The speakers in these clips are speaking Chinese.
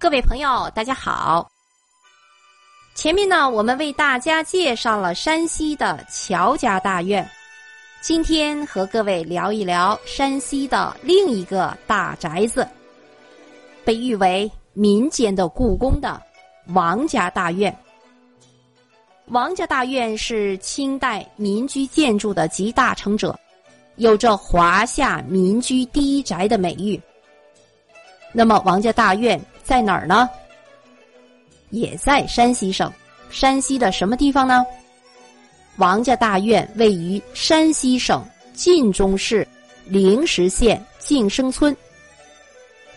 各位朋友，大家好。前面呢，我们为大家介绍了山西的乔家大院，今天和各位聊一聊山西的另一个大宅子，被誉为民间的故宫的王家大院。王家大院是清代民居建筑的集大成者，有着华夏民居第一宅的美誉。那么，王家大院在哪儿呢？也在山西省，山西的什么地方呢？王家大院位于山西省晋中市灵石县晋生村，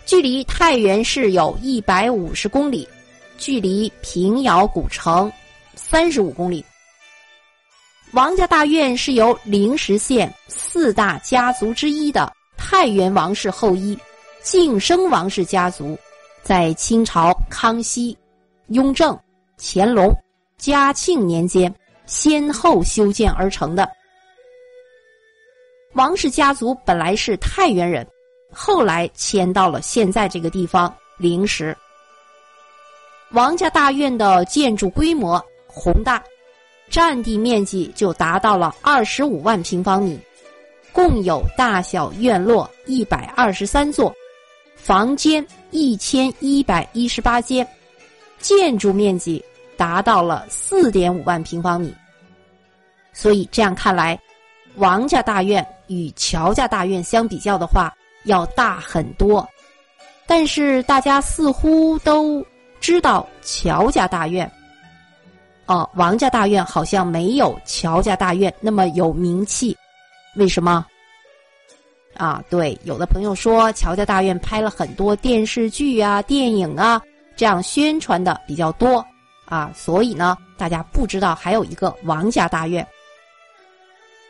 距离太原市有一百五十公里，距离平遥古城。三十五公里。王家大院是由灵石县四大家族之一的太原王氏后裔晋生王氏家族，在清朝康熙、雍正、乾隆、嘉庆年间先后修建而成的。王氏家族本来是太原人，后来迁到了现在这个地方灵石。王家大院的建筑规模。宏大，占地面积就达到了二十五万平方米，共有大小院落一百二十三座，房间一千一百一十八间，建筑面积达到了四点五万平方米。所以这样看来，王家大院与乔家大院相比较的话要大很多。但是大家似乎都知道乔家大院。哦，王家大院好像没有乔家大院那么有名气，为什么？啊，对，有的朋友说乔家大院拍了很多电视剧啊、电影啊，这样宣传的比较多啊，所以呢，大家不知道还有一个王家大院。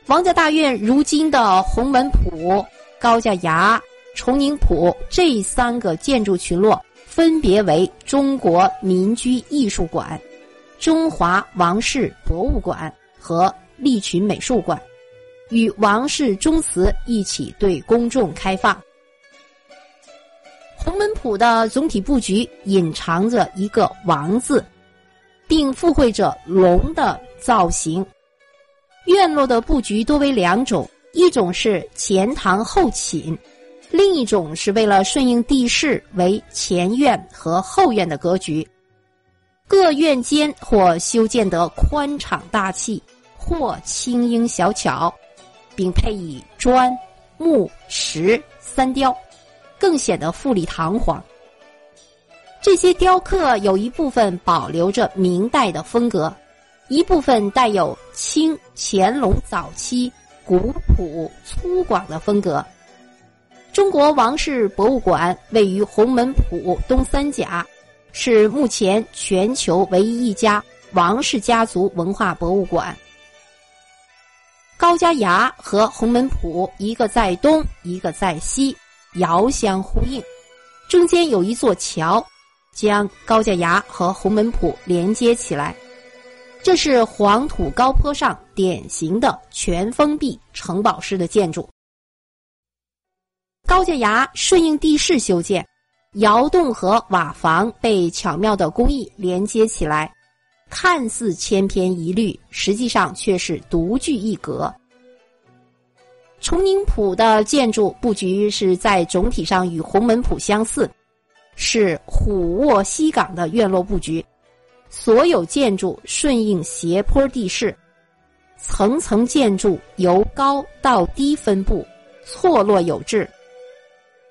王家大院如今的红门堡、高家崖、崇宁堡这三个建筑群落，分别为中国民居艺术馆。中华王氏博物馆和利群美术馆与王氏宗祠一起对公众开放。红门堡的总体布局隐藏着一个“王”字，并附会着龙的造型。院落的布局多为两种：一种是前堂后寝，另一种是为了顺应地势为前院和后院的格局。各院间或修建得宽敞大气，或轻盈小巧，并配以砖、木、石三雕，更显得富丽堂皇。这些雕刻有一部分保留着明代的风格，一部分带有清乾隆早期古朴粗犷的风格。中国王室博物馆位于红门堡东三甲。是目前全球唯一一家王氏家族文化博物馆。高家崖和红门堡一个在东，一个在西，遥相呼应，中间有一座桥，将高家崖和红门堡连接起来。这是黄土高坡上典型的全封闭城堡式的建筑。高家崖顺应地势修建。窑洞和瓦房被巧妙的工艺连接起来，看似千篇一律，实际上却是独具一格。崇宁浦的建筑布局是在总体上与红门浦相似，是虎卧西岗的院落布局，所有建筑顺应斜坡地势，层层建筑由高到低分布，错落有致。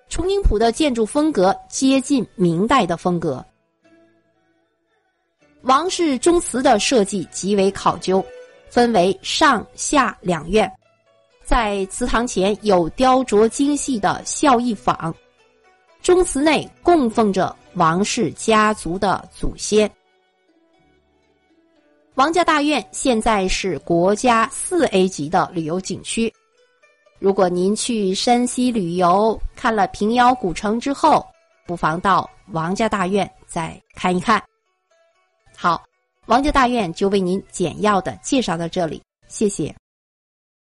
崇宁浦的建筑风格接近明代的风格。王氏宗祠的设计极为考究，分为上下两院，在祠堂前有雕琢精细的孝义坊，宗祠内供奉着王氏家族的祖先。王家大院现在是国家四 A 级的旅游景区。如果您去山西旅游，看了平遥古城之后，不妨到王家大院再看一看。好，王家大院就为您简要的介绍到这里，谢谢。